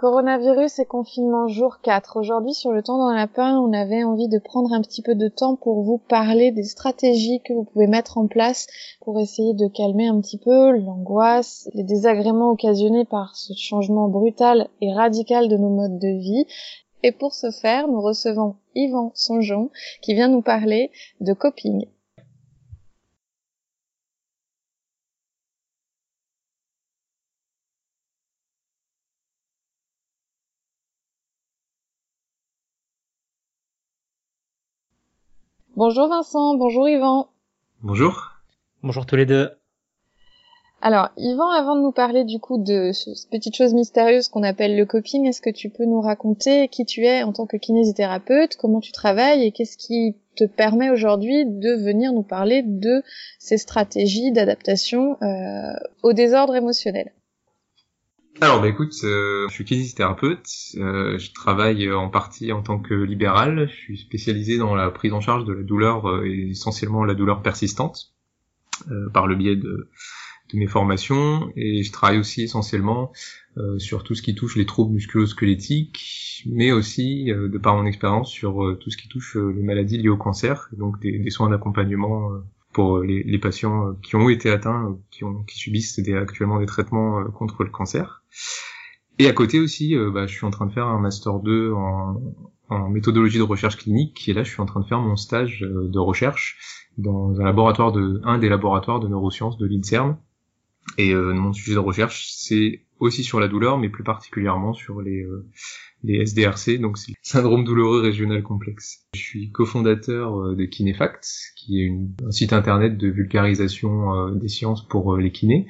Coronavirus et confinement jour 4. Aujourd'hui, sur le temps la lapin, on avait envie de prendre un petit peu de temps pour vous parler des stratégies que vous pouvez mettre en place pour essayer de calmer un petit peu l'angoisse, les désagréments occasionnés par ce changement brutal et radical de nos modes de vie. Et pour ce faire, nous recevons Yvan Songeon qui vient nous parler de coping. Bonjour Vincent, bonjour Yvan. Bonjour. Bonjour tous les deux. Alors, Yvan, avant de nous parler du coup de cette petite chose mystérieuse qu'on appelle le coping, est-ce que tu peux nous raconter qui tu es en tant que kinésithérapeute, comment tu travailles et qu'est-ce qui te permet aujourd'hui de venir nous parler de ces stratégies d'adaptation euh, au désordre émotionnel? Alors bah écoute, euh, je suis kinésithérapeute, euh, je travaille en partie en tant que libéral, je suis spécialisé dans la prise en charge de la douleur euh, et essentiellement la douleur persistante par le biais de, de, mes formations. Et je travaille aussi essentiellement sur tout ce qui touche les troubles musculo-squelettiques mais aussi de par mon expérience sur tout ce qui touche les maladies liées au cancer, donc des, des soins d'accompagnement pour euh, les, les, patients euh, qui ont été atteints, euh, qui, ont, qui subissent des, actuellement des traitements contre le cancer. Et à côté aussi, bah, je suis en train de faire un master 2 en, en, méthodologie de recherche clinique, et là je suis en train de faire mon stage de recherche dans un laboratoire de un des laboratoires de neurosciences de l'INSERM. Et mon sujet de recherche, c'est aussi sur la douleur, mais plus particulièrement sur les les SDRC, donc c'est le syndrome douloureux régional complexe. Je suis cofondateur euh, de Kinefact, qui est un site internet de vulgarisation euh, des sciences pour euh, les kinés.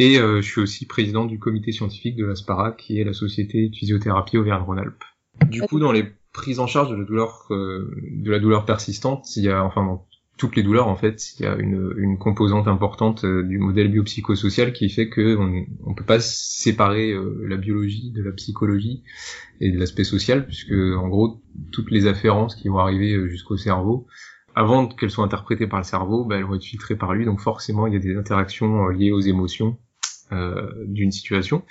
Et je suis aussi président du comité scientifique de l'ASPARA, qui est la société de physiothérapie Auvergne-Rhône-Alpes. Du coup, dans les prises en charge de la douleur, de la douleur persistante, il y a, enfin, toutes les douleurs, en fait, il y a une, une composante importante euh, du modèle biopsychosocial qui fait que on, peut pas séparer euh, la biologie de la psychologie et de l'aspect social, puisque en gros toutes les afférences qui vont arriver euh, jusqu'au cerveau, avant qu'elles soient interprétées par le cerveau, bah, elles vont être filtrées par lui. Donc forcément, il y a des interactions liées aux émotions euh, d'une situation.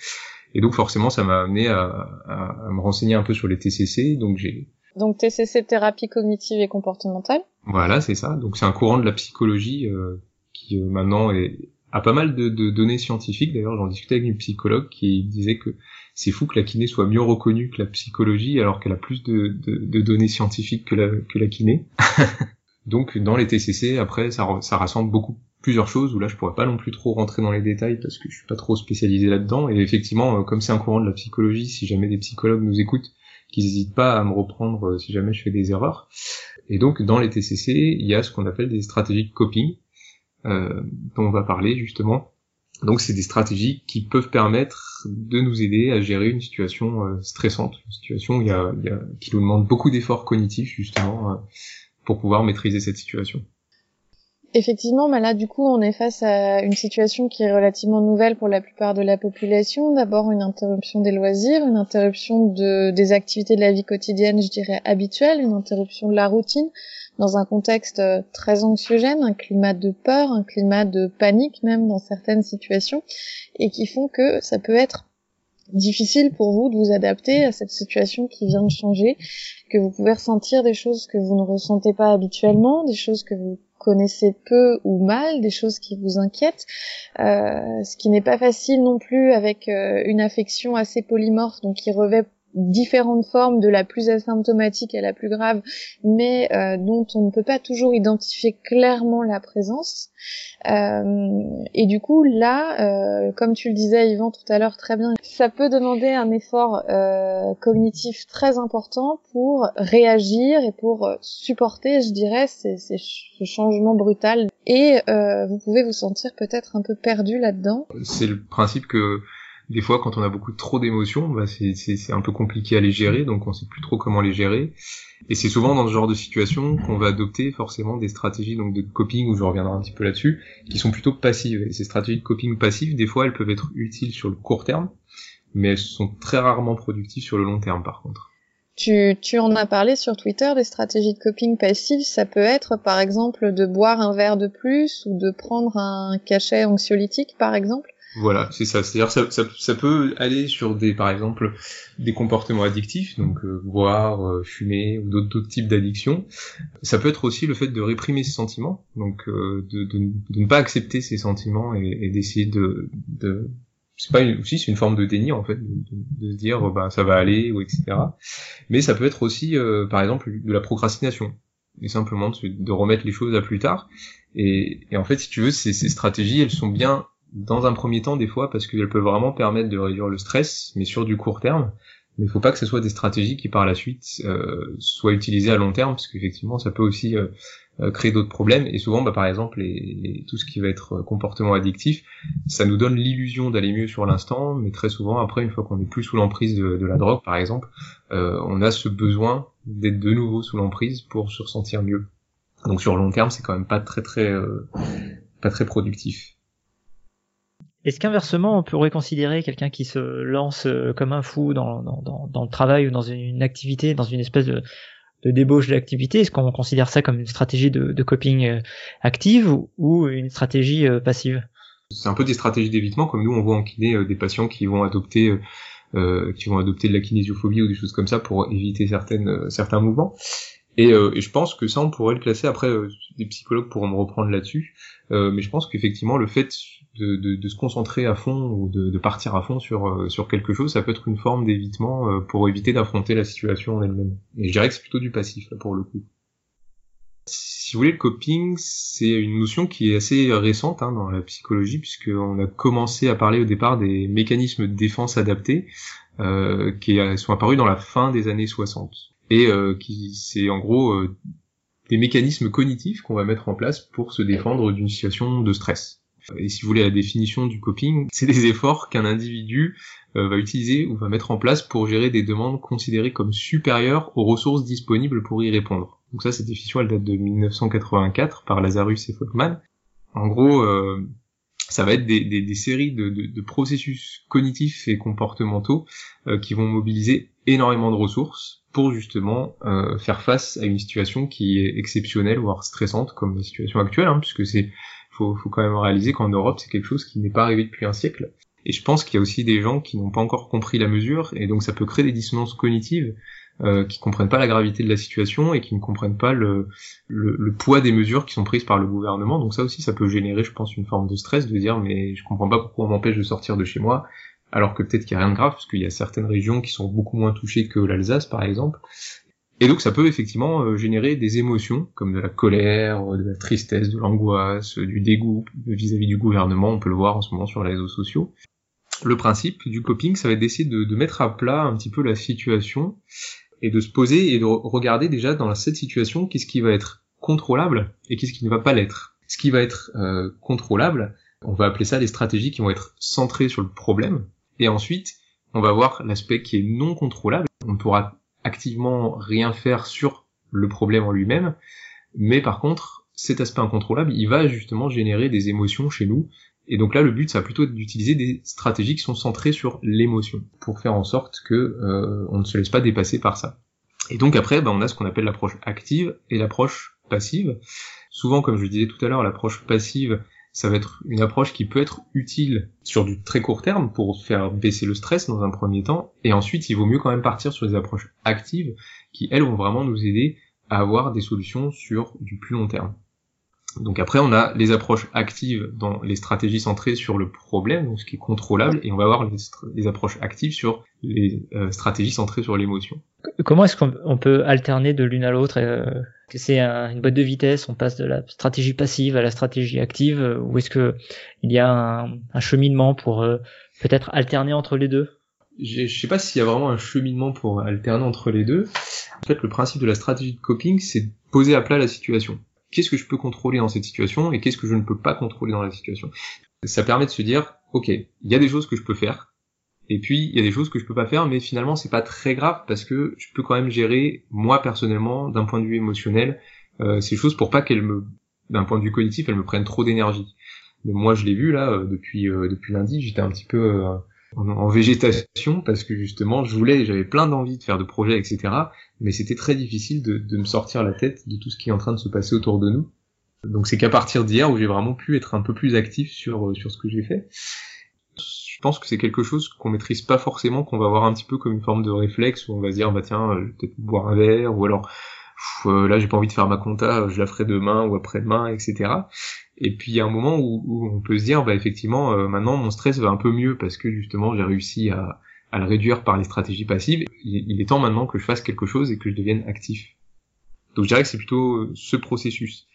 Et donc forcément, ça m'a amené à, à, à, me renseigner un peu sur les TCC. Donc j'ai donc TCC thérapie cognitive et comportementale. Voilà, c'est ça. Donc c'est un courant de la psychologie euh, qui euh, maintenant est, a pas mal de, données scientifiques. D'ailleurs, j'en discutais avec une psychologue qui disait que c'est fou que la kiné soit mieux reconnue que la psychologie alors qu'elle a plus de, données scientifiques que la, kiné. Donc dans les TCC, après, ça, ça rassemble beaucoup plusieurs choses où là je pourrais pas non plus trop rentrer dans les détails parce que je suis pas trop spécialisé là-dedans et effectivement euh, comme c'est un courant de la psychologie si jamais des psychologues nous écoutent qu'ils n'hésitent pas à me reprendre si jamais je fais des erreurs et donc dans les TCC, il y a ce qu'on appelle des stratégies de coping, euh, dont on va parler justement. Donc c'est des stratégies qui peuvent permettre de nous aider à gérer une situation euh, stressante, une situation qui nous demande beaucoup d'efforts cognitifs justement euh, pour pouvoir maîtriser cette situation. Effectivement, bah là, du coup, on est face à une situation qui est relativement nouvelle pour la plupart de la population. D'abord, une interruption des loisirs, une interruption de, des activités de la vie quotidienne, je dirais, habituelle, une interruption de la routine dans un contexte euh, très anxiogène, un climat de peur, un climat de panique même dans certaines situations, et qui font que ça peut être difficile pour vous de vous adapter à cette situation qui vient de changer, que vous pouvez ressentir des choses que vous ne ressentez pas habituellement, des choses que vous connaissez peu ou mal, des choses qui vous inquiètent, euh, ce qui n'est pas facile non plus avec euh, une affection assez polymorphe, donc qui revêt différentes formes, de la plus asymptomatique à la plus grave, mais euh, dont on ne peut pas toujours identifier clairement la présence. Euh, et du coup, là, euh, comme tu le disais, Yvan, tout à l'heure, très bien, ça peut demander un effort euh, cognitif très important pour réagir et pour supporter, je dirais, ces, ces, ce changement brutal. Et euh, vous pouvez vous sentir peut-être un peu perdu là-dedans. C'est le principe que des fois quand on a beaucoup trop d'émotions, bah c'est un peu compliqué à les gérer, donc on sait plus trop comment les gérer. Et c'est souvent dans ce genre de situation qu'on va adopter forcément des stratégies donc de coping, où je reviendrai un petit peu là-dessus, qui sont plutôt passives. Et ces stratégies de coping passives, des fois elles peuvent être utiles sur le court terme, mais elles sont très rarement productives sur le long terme par contre. Tu, tu en as parlé sur Twitter, des stratégies de coping passives, ça peut être par exemple de boire un verre de plus ou de prendre un cachet anxiolytique par exemple Voilà, c'est ça. C'est-à-dire ça, ça, ça, peut aller sur des, par exemple, des comportements addictifs, donc euh, boire, euh, fumer ou d'autres types d'addictions. Ça peut être aussi le fait de réprimer ses sentiments, donc euh, de, de, de, ne pas accepter ses sentiments et, et d'essayer de, de c'est pas une, aussi c'est une forme de déni en fait de, de, se dire bah ça va aller ou etc mais ça peut être aussi par exemple de la procrastination et simplement de, de, remettre les choses à plus tard et, et en fait si tu veux ces, ces stratégies elles sont bien dans un premier temps des fois parce qu'elles peuvent vraiment permettre de réduire le stress, mais sur du court terme. Mais il faut pas que ce soit des stratégies qui par la suite euh, soient utilisées à long terme, parce qu'effectivement ça peut aussi euh, euh, créer d'autres problèmes. Et souvent, bah, par exemple, les, tout ce qui va être comportement addictif, ça nous donne l'illusion d'aller mieux sur l'instant, mais très souvent après, une fois qu'on est plus sous l'emprise de, de, la drogue, par exemple, on a ce besoin d'être de nouveau sous l'emprise pour se ressentir mieux. Donc sur long terme, c'est quand même pas très très pas très productif. Est-ce qu'inversement, on pourrait considérer quelqu'un qui se lance euh, comme un fou dans, le travail ou dans une activité, dans une espèce de, de débauche d'activité? Est-ce qu'on considère ça comme une stratégie de, coping euh, active ou, une stratégie euh, passive? C'est un peu des stratégies d'évitement, comme nous on voit en kiné des patients qui vont adopter qui vont adopter de la kinésiophobie ou des choses comme ça pour éviter certains mouvements. Et, et, je pense que ça, on pourrait le classer. Après, des psychologues pourront me reprendre là-dessus. mais je pense qu'effectivement, le fait de, de, de, se concentrer à fond ou de, de partir à fond sur, euh, sur quelque chose, ça peut être une forme d'évitement euh, pour éviter d'affronter la situation en elle-même. Et je dirais que c'est plutôt du passif là pour le coup. Si vous voulez, le coping, c'est une notion qui est assez récente hein, dans la psychologie, puisqu'on a commencé à parler au départ des mécanismes de défense adaptés, euh, qui sont apparus dans la fin des années 60. Et euh, qui c'est en gros euh, des mécanismes cognitifs qu'on va mettre en place pour se défendre d'une situation de stress. Et si vous voulez la définition du coping, c'est des efforts qu'un individu euh, va utiliser ou va mettre en place pour gérer des demandes considérées comme supérieures aux ressources disponibles pour y répondre. Donc ça, cette définition, elle date de 1984 par Lazarus et Folkman. En gros, euh, ça va être des, des, des séries de, de, de, processus cognitifs et comportementaux euh, qui vont mobiliser énormément de ressources pour justement euh, faire face à une situation qui est exceptionnelle, voire stressante, comme la situation actuelle, hein, puisque c'est faut, faut quand même réaliser qu'en Europe, c'est quelque chose qui n'est pas arrivé depuis un siècle. Et je pense qu'il y a aussi des gens qui n'ont pas encore compris la mesure, et donc ça peut créer des dissonances cognitives euh, qui comprennent pas la gravité de la situation et qui ne comprennent pas le, le, poids des mesures qui sont prises par le gouvernement. Donc ça aussi, ça peut générer, je pense, une forme de stress de dire mais je comprends pas pourquoi on m'empêche de sortir de chez moi, alors que peut-être qu'il n'y a rien de grave, parce qu'il y a certaines régions qui sont beaucoup moins touchées que l'Alsace, par exemple, et donc ça peut effectivement euh, générer des émotions comme de la colère, de la tristesse, de l'angoisse, du dégoût vis-à-vis du gouvernement, on peut le voir en ce moment sur les réseaux sociaux. Le principe du coping, ça va être d'essayer de, mettre à plat un petit peu la situation et de se poser et de regarder déjà dans cette situation qu'est-ce qui va être contrôlable et qu'est-ce qui ne va pas l'être. Ce qui va être euh, contrôlable, on va appeler ça les stratégies qui vont être centrées sur le problème, et ensuite on va voir l'aspect qui est non contrôlable. On pourra activement rien faire sur le problème en lui-même, mais par contre, cet aspect incontrôlable, il va justement générer des émotions chez nous, et donc là, le but, ça va plutôt être d'utiliser des stratégies qui sont centrées sur l'émotion, pour faire en sorte que euh, on ne se laisse pas dépasser par ça. Et donc après, bah, on a ce qu'on appelle l'approche active et l'approche passive. Souvent, comme je le disais tout à l'heure, l'approche passive, ça va être une approche qui peut être utile sur du très court terme pour faire baisser le stress dans un premier temps, et ensuite il vaut mieux quand même partir sur des approches actives qui elles vont vraiment nous aider à avoir des solutions sur du plus long terme. Donc après, on a les approches actives dans les stratégies centrées sur le problème, donc ce qui est contrôlable, et on va avoir les, approches actives sur les euh, stratégies centrées sur l'émotion. Comment est-ce qu'on peut alterner de l'une à l'autre euh, que c'est une boîte de vitesse, on passe de la stratégie passive à la stratégie active, euh, ou est-ce que il y a un, un cheminement pour peut-être alterner entre les deux? Je sais pas s'il y a vraiment un cheminement pour alterner entre les deux. En fait, le principe de la stratégie de coping, c'est de poser à plat la situation qu'est-ce que je peux contrôler dans cette situation et qu'est-ce que je ne peux pas contrôler dans la situation. Ça permet de se dire, ok, il y a des choses que je peux faire, et puis il y a des choses que je peux pas faire, mais finalement c'est pas très grave parce que je peux quand même gérer moi personnellement d'un point de vue émotionnel euh, ces choses pour pas qu'elles me, d'un point de vue cognitif, elles me prennent trop d'énergie. Moi je l'ai vu là euh, depuis euh, depuis lundi, j'étais un petit peu en, végétation parce que justement je voulais, j'avais plein d'envie de faire de projets, etc. Mais c'était très difficile de, de, me sortir la tête de tout ce qui est en train de se passer autour de nous. Donc c'est qu'à partir d'hier où j'ai vraiment pu être un peu plus actif sur sur ce que j'ai fait. Je pense que c'est quelque chose qu'on maîtrise pas forcément, qu'on va voir un petit peu comme une forme de réflexe où on va se dire bah tiens, vais peut-être boire un verre ou alors euh, là j'ai pas envie de faire ma compta, je la ferai demain ou après-demain, etc. Et puis il y a un moment où, on peut se dire bah effectivement euh, maintenant mon stress va un peu mieux parce que justement j'ai réussi à, à le réduire par les stratégies passives. Il, est temps maintenant que je fasse quelque chose et que je devienne actif. Donc je dirais que c'est plutôt ce processus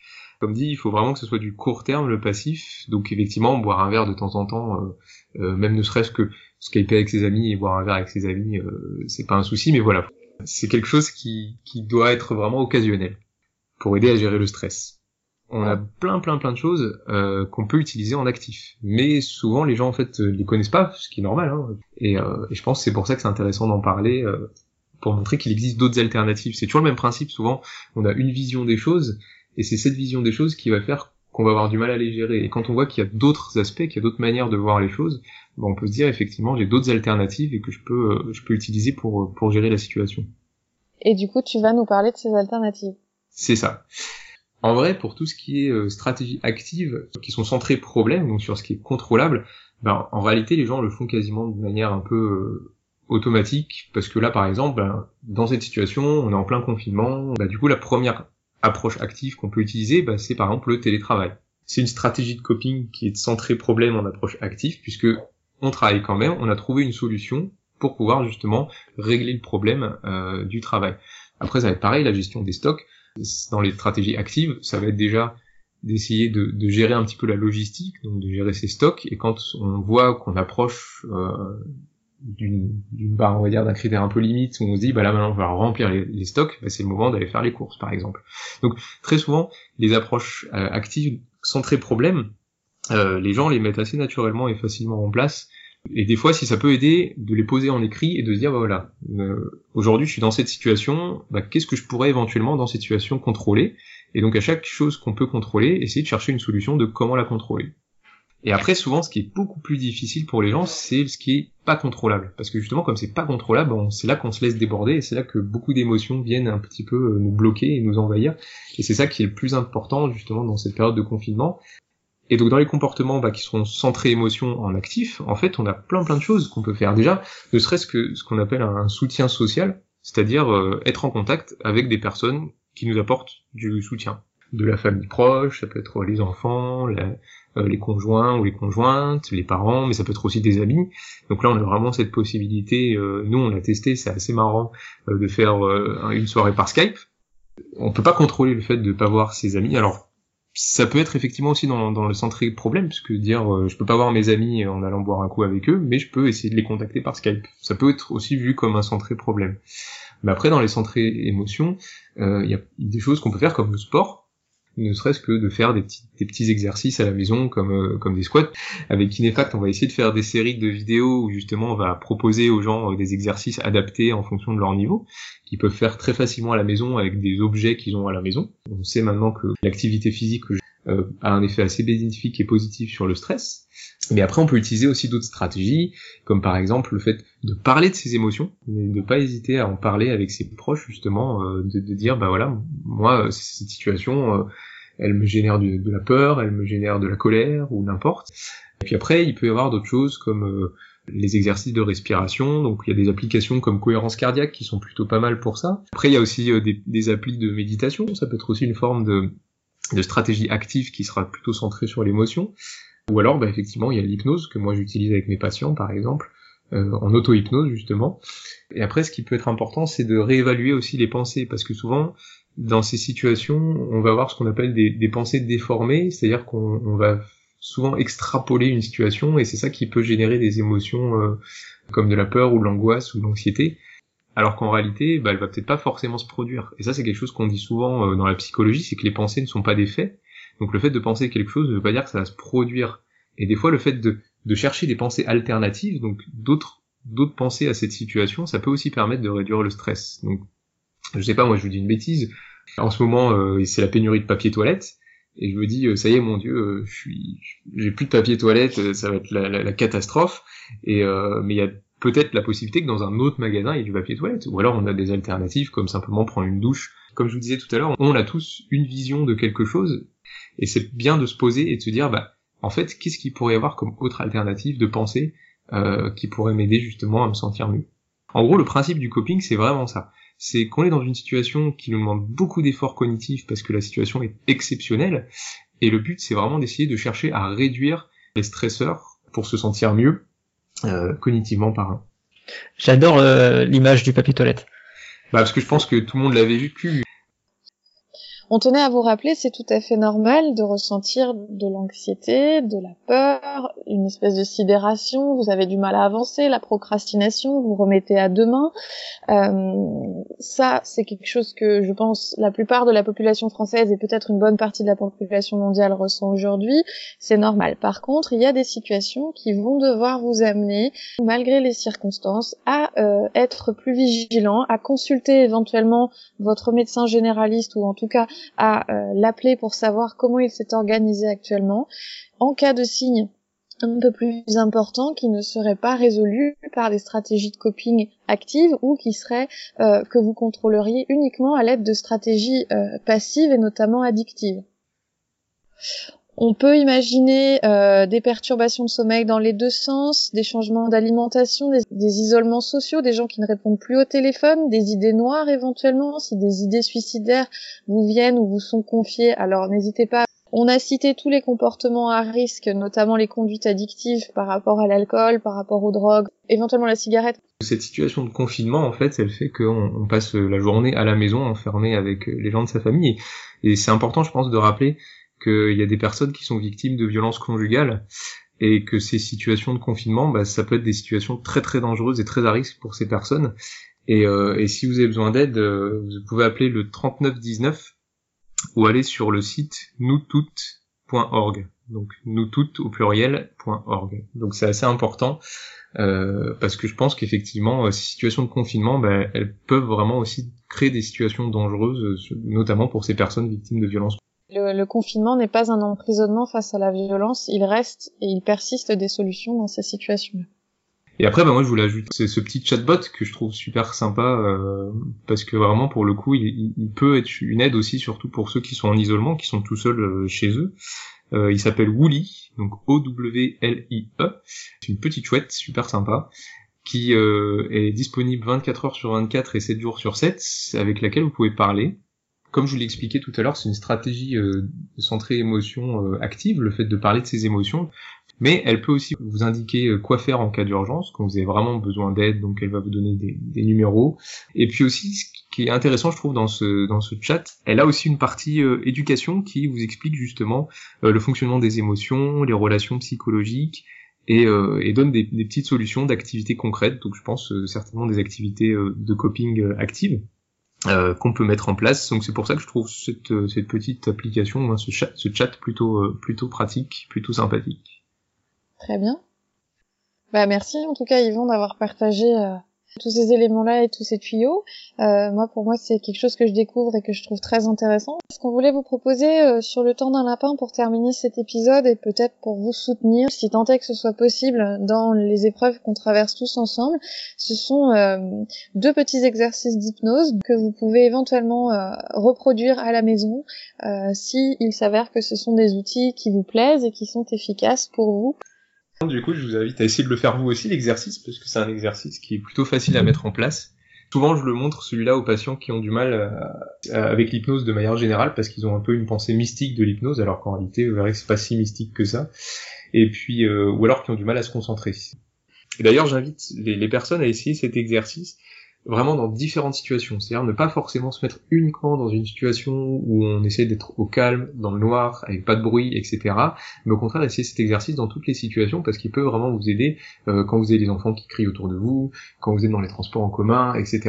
comme dit, il faut vraiment que ce soit du court terme, le passif. Donc effectivement, boire un verre de temps en temps, euh, euh, même ne serait-ce que skyper avec ses amis et boire un verre avec ses amis, euh, c'est pas un souci, mais voilà, c'est quelque chose qui, qui doit être vraiment occasionnel pour aider à gérer le stress. On a plein plein plein de choses euh, qu'on peut utiliser en actif, mais souvent les gens en fait les connaissent pas, ce qui est normal. Hein. Et, euh, et, je pense que c'est pour ça que c'est intéressant d'en parler pour montrer qu'il existe d'autres alternatives. C'est toujours le même principe. Souvent, on a une vision des choses et c'est cette vision des choses qui va faire qu'on va avoir du mal à les gérer. Et quand on voit qu'il y a d'autres aspects, qu'il y a d'autres manières de voir les choses, ben on peut se dire effectivement j'ai d'autres alternatives et que je peux euh, je peux utiliser pour euh, pour gérer la situation. Et du coup, tu vas nous parler de ces alternatives. C'est ça. En vrai, pour tout ce qui est euh, stratégie active, qui sont centrées problème, donc sur ce qui est contrôlable, ben, en réalité, les gens le font quasiment de manière un peu automatique, parce que là, par exemple, ben, dans cette situation, on est en plein confinement, ben, du coup, la première approche active qu'on peut utiliser, bah, c'est par exemple le télétravail. C'est une stratégie de coping qui est centrée problème en approche active, puisque on travaille quand même, on a trouvé une solution pour pouvoir justement régler le problème euh, du travail. Après, ça va être pareil, la gestion des stocks. Dans les stratégies actives, ça va être déjà d'essayer de, de, gérer un petit peu la logistique, donc de gérer ses stocks. Et quand on voit qu'on approche euh, d'une barre, on va dire, d'un critère un peu limite, où on se dit, bah là maintenant on va remplir les, stocks, bah, c'est le moment d'aller faire les courses, par exemple. Donc très souvent, les approches euh, actives centrées problème, euh, les gens les mettent assez naturellement et facilement en place. Et des fois, si ça peut aider, de les poser en écrit et de se dire, bah voilà, euh, aujourd'hui je suis dans cette situation, bah, qu'est-ce que je pourrais éventuellement dans cette situation contrôler? Et donc à chaque chose qu'on peut contrôler, essayer de chercher une solution de comment la contrôler. Et après, souvent, ce qui est beaucoup plus difficile pour les gens, c'est ce qui est pas contrôlable. Parce que justement, comme c'est pas contrôlable, c'est là qu'on se laisse déborder et c'est là que beaucoup d'émotions viennent un petit peu euh, nous bloquer et nous envahir. Et c'est ça qui est le plus important, justement, dans cette période de confinement. Et donc, dans les comportements bah, qui sont centrés émotions en actif, en fait, on a plein plein de choses qu'on peut faire. Déjà, ne serait-ce que ce qu'on appelle un soutien social, c'est-à-dire euh, être en contact avec des personnes qui nous apportent du soutien de la famille proche, ça peut être les enfants, euh, les conjoints ou les conjointes, les parents, mais ça peut être aussi des amis. Donc là, on a vraiment cette possibilité. Euh, nous, on l'a testé, c'est assez marrant euh, de faire une soirée par Skype. On peut pas contrôler le fait de pas voir ses amis. Alors, ça peut être effectivement aussi dans, le centré problème, puisque dire je peux pas voir mes amis en allant boire un coup avec eux, mais je peux essayer de les contacter par Skype. Ça peut être aussi vu comme un centré problème. Mais après, dans les centrés émotions, il y a des choses qu'on peut faire comme le sport ne serait-ce que de faire des petits, des petits exercices à la maison comme, euh, comme des squats. Avec Kinefact, on va essayer de faire des séries de vidéos où justement on va proposer aux gens euh, des exercices adaptés en fonction de leur niveau, qu'ils peuvent faire très facilement à la maison avec des objets qu'ils ont à la maison. On sait maintenant que l'activité physique euh, a un effet assez bénéfique et positif sur le stress. Mais après, on peut utiliser aussi d'autres stratégies, comme par exemple le fait de parler de ses émotions, de ne pas hésiter à en parler avec ses proches, justement, euh, de, de, dire, bah voilà, moi, cette situation, euh, elle me génère de, la peur, elle me génère de la colère, ou n'importe. Et puis après, il peut y avoir d'autres choses comme euh, les exercices de respiration, donc il y a des applications comme cohérence cardiaque qui sont plutôt pas mal pour ça. Après, il y a aussi des, des applis de méditation, ça peut être aussi une forme de, de stratégie active qui sera plutôt centrée sur l'émotion. Ou alors, bah, effectivement, il y a l'hypnose que moi j'utilise avec mes patients, par exemple, euh, en auto-hypnose justement. Et après, ce qui peut être important, c'est de réévaluer aussi les pensées, parce que souvent, dans ces situations, on va avoir ce qu'on appelle des, pensées déformées, c'est-à-dire qu'on va souvent extrapoler une situation, et c'est ça qui peut générer des émotions euh, comme de la peur ou de l'angoisse ou de l'anxiété, alors qu'en réalité, bah, elle va peut-être pas forcément se produire. Et ça, c'est quelque chose qu'on dit souvent euh, dans la psychologie, c'est que les pensées ne sont pas des faits, donc le fait de penser quelque chose ne veut pas dire que ça va se produire. Et des fois, le fait de, de chercher des pensées alternatives, donc d'autres d'autres pensées à cette situation, ça peut aussi permettre de réduire le stress. Donc, je sais pas, moi je vous dis une bêtise. En ce moment, euh, c'est la pénurie de papier toilette, et je me dis, euh, ça y est, mon Dieu, euh, je suis, j'ai plus de papier toilette, ça va être la, la, catastrophe. Et mais il y a peut-être la possibilité que dans un autre magasin il y ait du papier toilette, ou alors on a des alternatives comme simplement prendre une douche. Comme je vous disais tout à l'heure, on a tous une vision de quelque chose. Et c'est bien de se poser et de se dire, bah, en fait, qu'est-ce qu'il pourrait y avoir comme autre alternative de pensée euh, qui pourrait m'aider justement à me sentir mieux? En gros, le principe du coping, c'est vraiment ça. C'est qu'on est dans une situation qui nous demande beaucoup d'efforts cognitifs parce que la situation est exceptionnelle, et le but, c'est vraiment d'essayer de chercher à réduire les stresseurs pour se sentir mieux cognitivement parlant. J'adore euh, l'image du papier toilette. Bah parce que je pense que tout le monde l'avait vécu. On tenait à vous rappeler, c'est tout à fait normal de ressentir de l'anxiété, de la peur, une espèce de sidération, vous avez du mal à avancer, la procrastination, vous remettez à demain. Euh, ça, c'est quelque chose que je pense la plupart de la population française et peut-être une bonne partie de la population mondiale ressent aujourd'hui. C'est normal. Par contre, il y a des situations qui vont devoir vous amener, malgré les circonstances, à euh, être plus vigilant, à consulter éventuellement votre médecin généraliste ou en tout cas à euh, l'appeler pour savoir comment il s'est organisé actuellement. En cas de signe un peu plus important qui ne serait pas résolu par des stratégies de coping actives ou qui seraient euh, que vous contrôleriez uniquement à l'aide de stratégies euh, passives et notamment addictives. On peut imaginer euh, des perturbations de sommeil dans les deux sens, des changements d'alimentation, des, isolements sociaux, des gens qui ne répondent plus au téléphone, des idées noires éventuellement, si des idées suicidaires vous viennent ou vous sont confiées, alors n'hésitez pas. On a cité tous les comportements à risque, notamment les conduites addictives par rapport à l'alcool, par rapport aux drogues, éventuellement la cigarette. Cette situation de confinement, en fait, elle fait qu'on passe la journée à la maison enfermé avec les gens de sa famille. Et c'est important, je pense, de rappeler qu'il y a des personnes qui sont victimes de violences conjugales et que ces situations de confinement, bah, ça peut être des situations très très dangereuses et très à risque pour ces personnes. Et, euh, et si vous avez besoin d'aide, euh, vous pouvez appeler le 3919 ou aller sur le site noustout.org. Donc nous au pluriel.org. Donc c'est assez important euh, parce que je pense qu'effectivement ces situations de confinement, bah, elles peuvent vraiment aussi créer des situations dangereuses, notamment pour ces personnes victimes de violences le, confinement n'est pas un emprisonnement face à la violence, il reste et il persiste des solutions dans ces situations. Et après, bah moi, je voulais ajouter c'est ce petit chatbot que je trouve super sympa euh, parce que vraiment, pour le coup, il, peut être une aide aussi, surtout pour ceux qui sont en isolement, qui sont tout seuls euh, chez eux. Euh, il s'appelle Wooli, donc O-W-L-I-E. C'est une petite chouette, super sympa, qui est disponible 24 heures sur 24 et 7 jours sur 7, avec laquelle vous pouvez parler comme je vous l'ai expliqué tout à l'heure, c'est une stratégie euh, centrée émotion euh, active, le fait de parler de ses émotions, mais elle peut aussi vous indiquer euh, quoi faire en cas d'urgence, quand vous avez vraiment besoin d'aide, donc elle va vous donner des, des, numéros. Et puis aussi, ce qui est intéressant, je trouve, dans ce, dans ce chat, elle a aussi une partie éducation qui vous explique justement le fonctionnement des émotions, les relations psychologiques, et, et donne des, des petites solutions d'activités concrètes, donc je pense certainement des activités de coping actives. Euh, qu'on peut mettre en place. Donc c'est pour ça que je trouve cette, euh, cette petite application, ce chat, ce chat plutôt, euh, plutôt pratique, plutôt sympathique. Très bien. Bah merci en tout cas Yvon d'avoir partagé tous ces éléments-là et tous ces tuyaux. Euh, moi, pour moi, c'est quelque chose que je découvre et que je trouve très intéressant. Ce qu'on voulait vous proposer euh, sur le temps d'un lapin pour terminer cet épisode et peut-être pour vous soutenir, si tant est que ce soit possible, dans les épreuves qu'on traverse tous ensemble, ce sont euh, deux petits exercices d'hypnose que vous pouvez éventuellement reproduire à la maison si il s'avère que ce sont des outils qui vous plaisent et qui sont efficaces pour vous. Du coup, je vous invite à essayer de le faire vous aussi, l'exercice, parce que c'est un exercice qui est plutôt facile à mettre en place. Souvent, je le montre celui-là aux patients qui ont du mal euh, avec l'hypnose de manière générale, parce qu'ils ont un peu une pensée mystique de l'hypnose, alors qu'en réalité, vous verrez que c'est pas si mystique que ça. Et puis, euh, ou alors qui ont du mal à se concentrer. D'ailleurs, j'invite les, les personnes à essayer cet exercice vraiment dans différentes situations. C'est-à-dire ne pas forcément se mettre uniquement dans une situation où on essaie d'être au calme, dans le noir, avec pas de bruit, etc. Mais au contraire, essayer cet exercice dans toutes les situations parce qu'il peut vraiment vous aider euh, quand vous avez des enfants qui crient autour de vous, quand vous êtes dans les transports en commun, etc.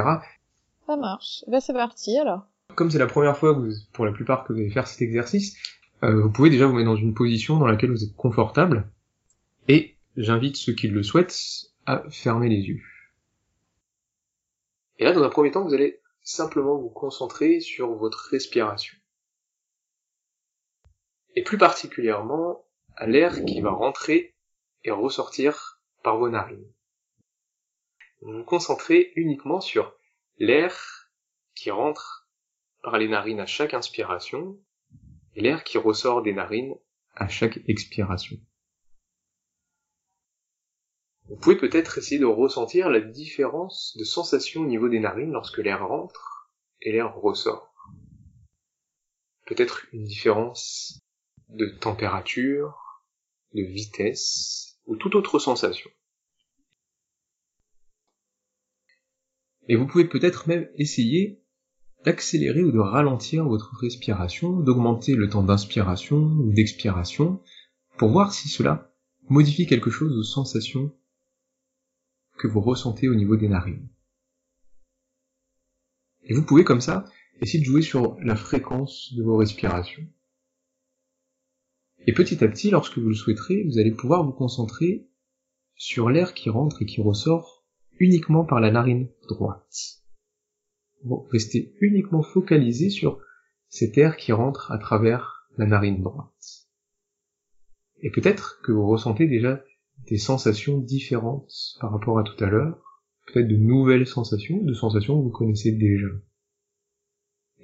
Ça marche. Ben c'est parti alors. Comme c'est la première fois, vous, pour la plupart, que vous allez faire cet exercice, euh, vous pouvez déjà vous mettre dans une position dans laquelle vous êtes confortable. Et j'invite ceux qui le souhaitent à fermer les yeux. Et là, dans un premier temps, vous allez simplement vous concentrer sur votre respiration. Et plus particulièrement à l'air qui va rentrer et ressortir par vos narines. Vous vous concentrez uniquement sur l'air qui rentre par les narines à chaque inspiration et l'air qui ressort des narines à chaque expiration. Vous pouvez peut-être essayer de ressentir la différence de sensation au niveau des narines lorsque l'air rentre et l'air ressort. Peut-être une différence de température, de vitesse ou toute autre sensation. Et vous pouvez peut-être même essayer d'accélérer ou de ralentir votre respiration, d'augmenter le temps d'inspiration ou d'expiration, pour voir si cela modifie quelque chose aux sensations que vous ressentez au niveau des narines. Et vous pouvez comme ça essayer de jouer sur la fréquence de vos respirations. Et petit à petit, lorsque vous le souhaiterez, vous allez pouvoir vous concentrer sur l'air qui rentre et qui ressort uniquement par la narine droite. Vous restez uniquement focalisé sur cet air qui rentre à travers la narine droite. Et peut-être que vous ressentez déjà des sensations différentes par rapport à tout à l'heure, peut-être de nouvelles sensations, de sensations que vous connaissez déjà.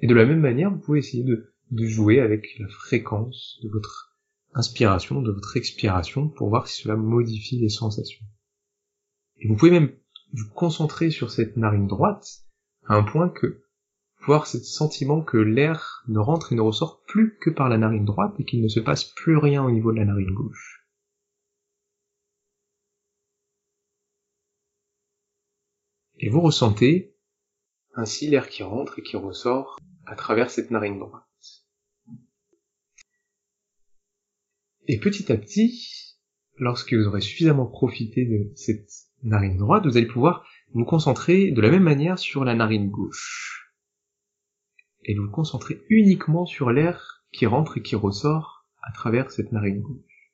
Et de la même manière, vous pouvez essayer de, de jouer avec la fréquence de votre inspiration, de votre expiration, pour voir si cela modifie les sensations. Et vous pouvez même vous concentrer sur cette narine droite, à un point que voir ce sentiment que l'air ne rentre et ne ressort plus que par la narine droite et qu'il ne se passe plus rien au niveau de la narine gauche. Et vous ressentez ainsi l'air qui rentre et qui ressort à travers cette narine droite. Et petit à petit, lorsque vous aurez suffisamment profité de cette narine droite, vous allez pouvoir vous concentrer de la même manière sur la narine gauche. Et vous concentrer uniquement sur l'air qui rentre et qui ressort à travers cette narine gauche.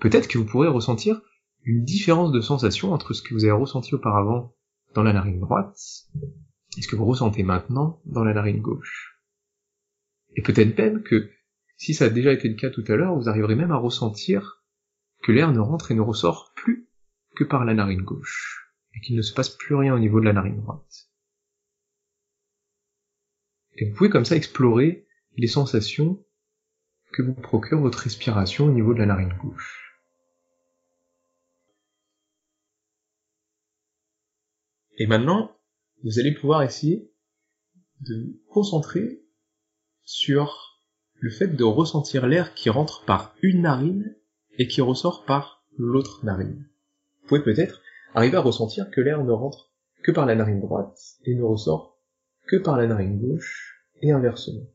Peut-être que vous pourrez ressentir une différence de sensation entre ce que vous avez ressenti auparavant dans la narine droite et ce que vous ressentez maintenant dans la narine gauche. Et peut-être même que si ça a déjà été le cas tout à l'heure, vous arriverez même à ressentir que l'air ne rentre et ne ressort plus que par la narine gauche, et qu'il ne se passe plus rien au niveau de la narine droite. Et vous pouvez comme ça explorer les sensations que vous procure votre respiration au niveau de la narine gauche. Et maintenant, vous allez pouvoir essayer de vous concentrer sur le fait de ressentir l'air qui rentre par une narine et qui ressort par l'autre narine. Vous pouvez peut-être arriver à ressentir que l'air ne rentre que par la narine droite et ne ressort que par la narine gauche et inversement.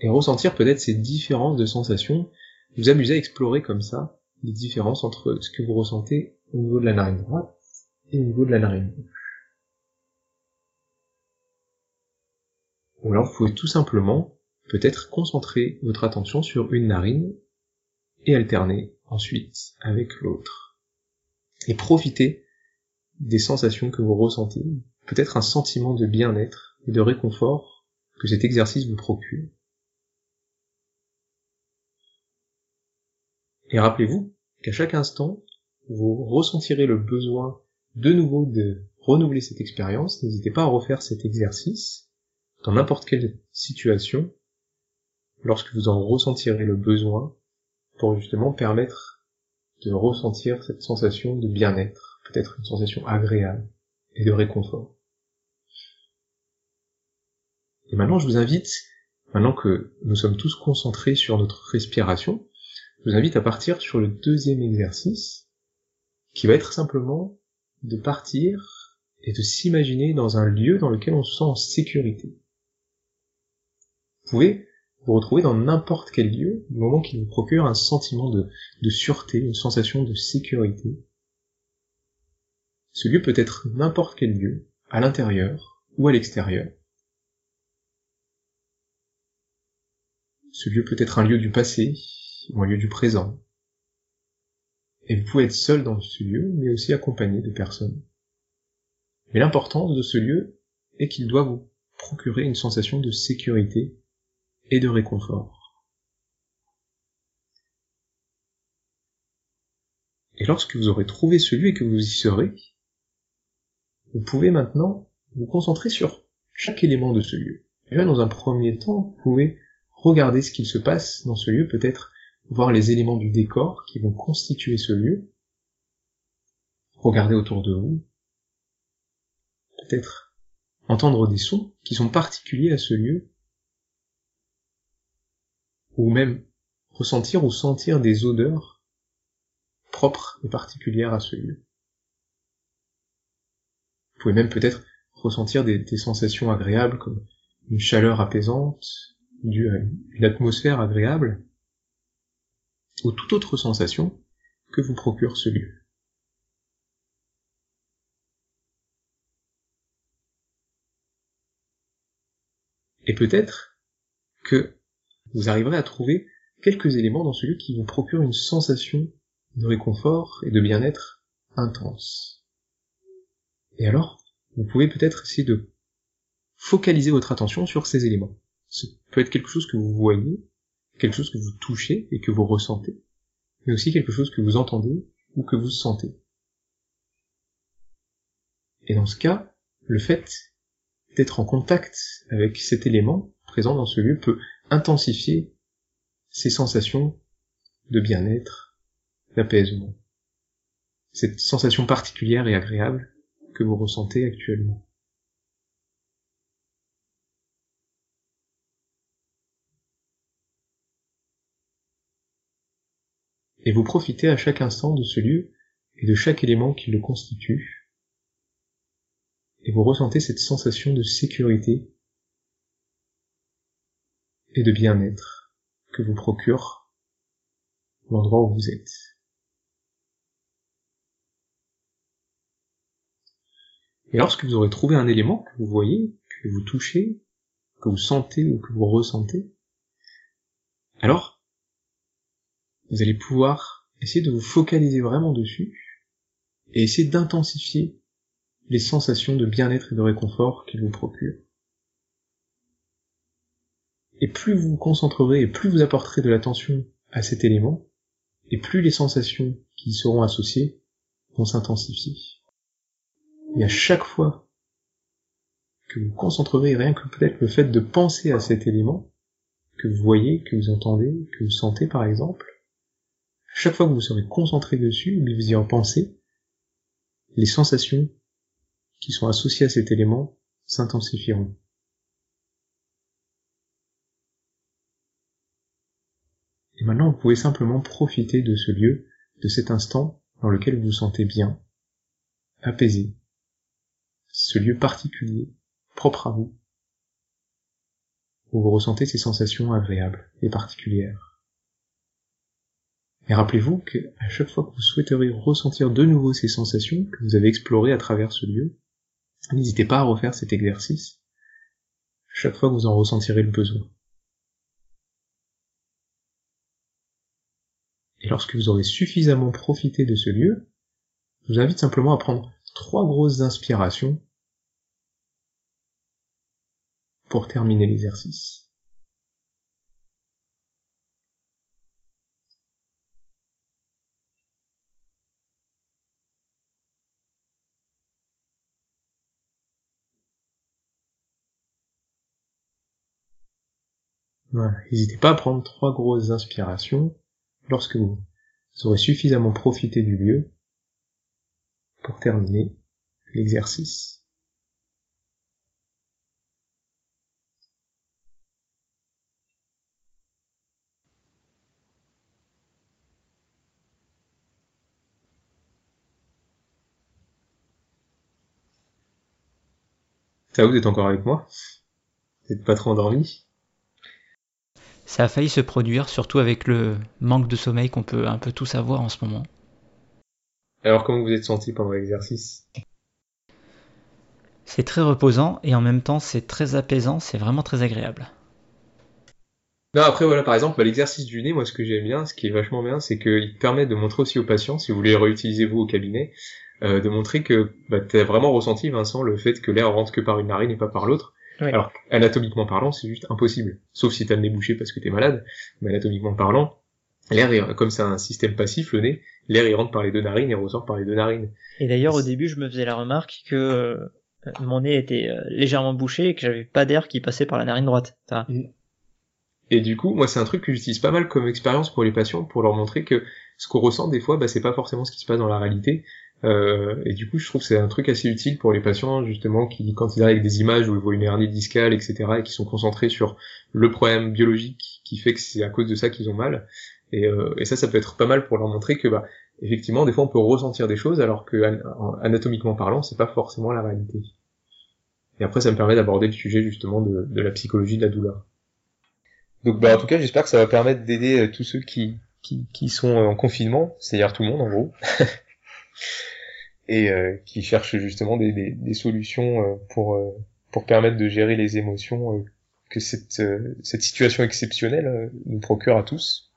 Et ressentir peut-être ces différences de sensations, vous amuser à explorer comme ça les différences entre ce que vous ressentez au niveau de la narine droite et au niveau de la narine. Ou alors vous pouvez tout simplement peut-être concentrer votre attention sur une narine et alterner ensuite avec l'autre. Et profiter des sensations que vous ressentez, peut-être un sentiment de bien-être et de réconfort que cet exercice vous procure. Et rappelez-vous qu'à chaque instant, vous ressentirez le besoin de nouveau de renouveler cette expérience. N'hésitez pas à refaire cet exercice dans n'importe quelle situation, lorsque vous en ressentirez le besoin, pour justement permettre de ressentir cette sensation de bien-être, peut-être une sensation agréable et de réconfort. Et maintenant, je vous invite, maintenant que nous sommes tous concentrés sur notre respiration, je vous invite à partir sur le deuxième exercice, qui va être simplement de partir et de s'imaginer dans un lieu dans lequel on se sent en sécurité. Vous pouvez vous retrouver dans n'importe quel lieu du moment qu'il vous procure un sentiment de, de sûreté, une sensation de sécurité. Ce lieu peut être n'importe quel lieu, à l'intérieur ou à l'extérieur. Ce lieu peut être un lieu du passé ou un lieu du présent. Et vous pouvez être seul dans ce lieu, mais aussi accompagné de personnes. Mais l'importance de ce lieu est qu'il doit vous procurer une sensation de sécurité et de réconfort. Et lorsque vous aurez trouvé ce lieu et que vous y serez, vous pouvez maintenant vous concentrer sur chaque élément de ce lieu. Déjà, dans un premier temps, vous pouvez regarder ce qu'il se passe dans ce lieu, peut-être voir les éléments du décor qui vont constituer ce lieu, regarder autour de vous, peut-être entendre des sons qui sont particuliers à ce lieu, ou même ressentir ou sentir des odeurs propres et particulières à ce lieu. Vous pouvez même peut-être ressentir des, sensations agréables comme une chaleur apaisante, une atmosphère agréable, ou toute autre sensation que vous procure ce lieu. Et peut-être que vous arriverez à trouver quelques éléments dans ce lieu qui vous procurent une sensation de réconfort et de bien-être intense. Et alors, vous pouvez peut-être essayer de focaliser votre attention sur ces éléments. Ce peut être quelque chose que vous voyez, quelque chose que vous touchez et que vous ressentez, mais aussi quelque chose que vous entendez ou que vous sentez. Et dans ce cas, le fait d'être en contact avec cet élément présent dans ce lieu peut intensifier ces sensations de bien-être, d'apaisement. Cette sensation particulière et agréable que vous ressentez actuellement. Et vous profitez à chaque instant de ce lieu et de chaque élément qui le constitue, et vous ressentez cette sensation de sécurité et de bien-être que vous procure l'endroit où vous êtes. Et lorsque vous aurez trouvé un élément que vous voyez, que vous touchez, que vous sentez ou que vous ressentez, alors vous allez pouvoir essayer de vous focaliser vraiment dessus et essayer d'intensifier les sensations de bien-être et de réconfort qu'il vous procure. Et plus vous vous concentrerez et plus vous apporterez de l'attention à cet élément, et plus les sensations qui y seront associées vont s'intensifier. Et à chaque fois que vous concentrerez, rien que peut-être le fait de penser à cet élément, que vous voyez, que vous entendez, que vous sentez par exemple, chaque fois que vous serez concentré dessus, mais vous y en pensez, les sensations qui sont associées à cet élément s'intensifieront. Et maintenant, vous pouvez simplement profiter de ce lieu, de cet instant dans lequel vous vous sentez bien, apaisé. Ce lieu particulier, propre à vous, où vous ressentez ces sensations agréables et particulières. Et rappelez-vous qu'à chaque fois que vous souhaiterez ressentir de nouveau ces sensations que vous avez explorées à travers ce lieu, n'hésitez pas à refaire cet exercice chaque fois que vous en ressentirez le besoin. Et lorsque vous aurez suffisamment profité de ce lieu, je vous invite simplement à prendre trois grosses inspirations pour terminer l'exercice. Voilà. N'hésitez pas à prendre trois grosses inspirations lorsque vous aurez suffisamment profité du lieu pour terminer l'exercice. Ça vous êtes encore avec moi? Vous n'êtes pas trop endormi? Ça a failli se produire, surtout avec le manque de sommeil qu'on peut un peu tous avoir en ce moment. Alors comment vous êtes senti pendant l'exercice? C'est très reposant et en même temps c'est très apaisant, c'est vraiment très agréable. Non, après voilà, par exemple, bah, l'exercice du nez, moi ce que j'aime bien, ce qui est vachement bien, c'est qu'il permet de montrer aussi aux patients, si vous voulez réutiliser vous au cabinet, euh, de montrer que bah, tu as vraiment ressenti, Vincent, le fait que l'air rentre que par une narine et pas par l'autre, alors, anatomiquement parlant, c'est juste impossible. Sauf si t'as le nez bouché parce que t'es malade. Mais anatomiquement parlant, l'air, comme c'est un système passif, le nez, l'air il rentre par les deux narines et ressort par les deux narines. Et d'ailleurs, au début, je me faisais la remarque que euh, mon nez était euh, légèrement bouché et que j'avais pas d'air qui passait par la narine droite. Mm. Et du coup, moi, c'est un truc que j'utilise pas mal comme expérience pour les patients, pour leur montrer que ce qu'on ressent des fois, bah, c'est pas forcément ce qui se passe dans la réalité. Euh, et du coup, je trouve que c'est un truc assez utile pour les patients, justement, qui, quand ils arrivent avec des images où ils voient une hernie discale, etc., et qui sont concentrés sur le problème biologique qui fait que c'est à cause de ça qu'ils ont mal. Et, euh, et, ça, ça peut être pas mal pour leur montrer que, bah, effectivement, des fois, on peut ressentir des choses, alors que anatomiquement parlant, c'est pas forcément la réalité. Et après, ça me permet d'aborder le sujet justement de, de, la psychologie de la douleur. Donc, bah, en tout cas, j'espère que ça va permettre d'aider euh, tous ceux qui, qui, qui sont en confinement, c'est-à-dire tout le monde en gros. et euh, qui cherchent justement des, des, des solutions euh, pour euh, pour permettre de gérer les émotions que cette cette situation exceptionnelle nous procure à tous.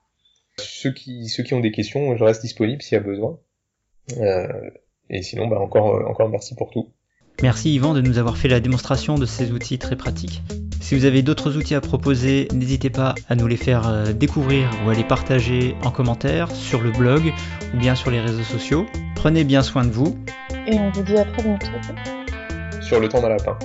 Ceux qui ceux qui ont des questions, je reste disponible s'il y a besoin. et sinon, bah encore encore merci pour tout. Merci Yvan de nous avoir fait la démonstration de ces outils très pratiques. Si vous avez d'autres outils à proposer, n'hésitez pas à nous les faire découvrir ou à les partager en commentaire sur le blog ou bien sur les réseaux sociaux. Prenez bien soin de vous. Et on vous dit à très bientôt. Sur le temps d'un lapin.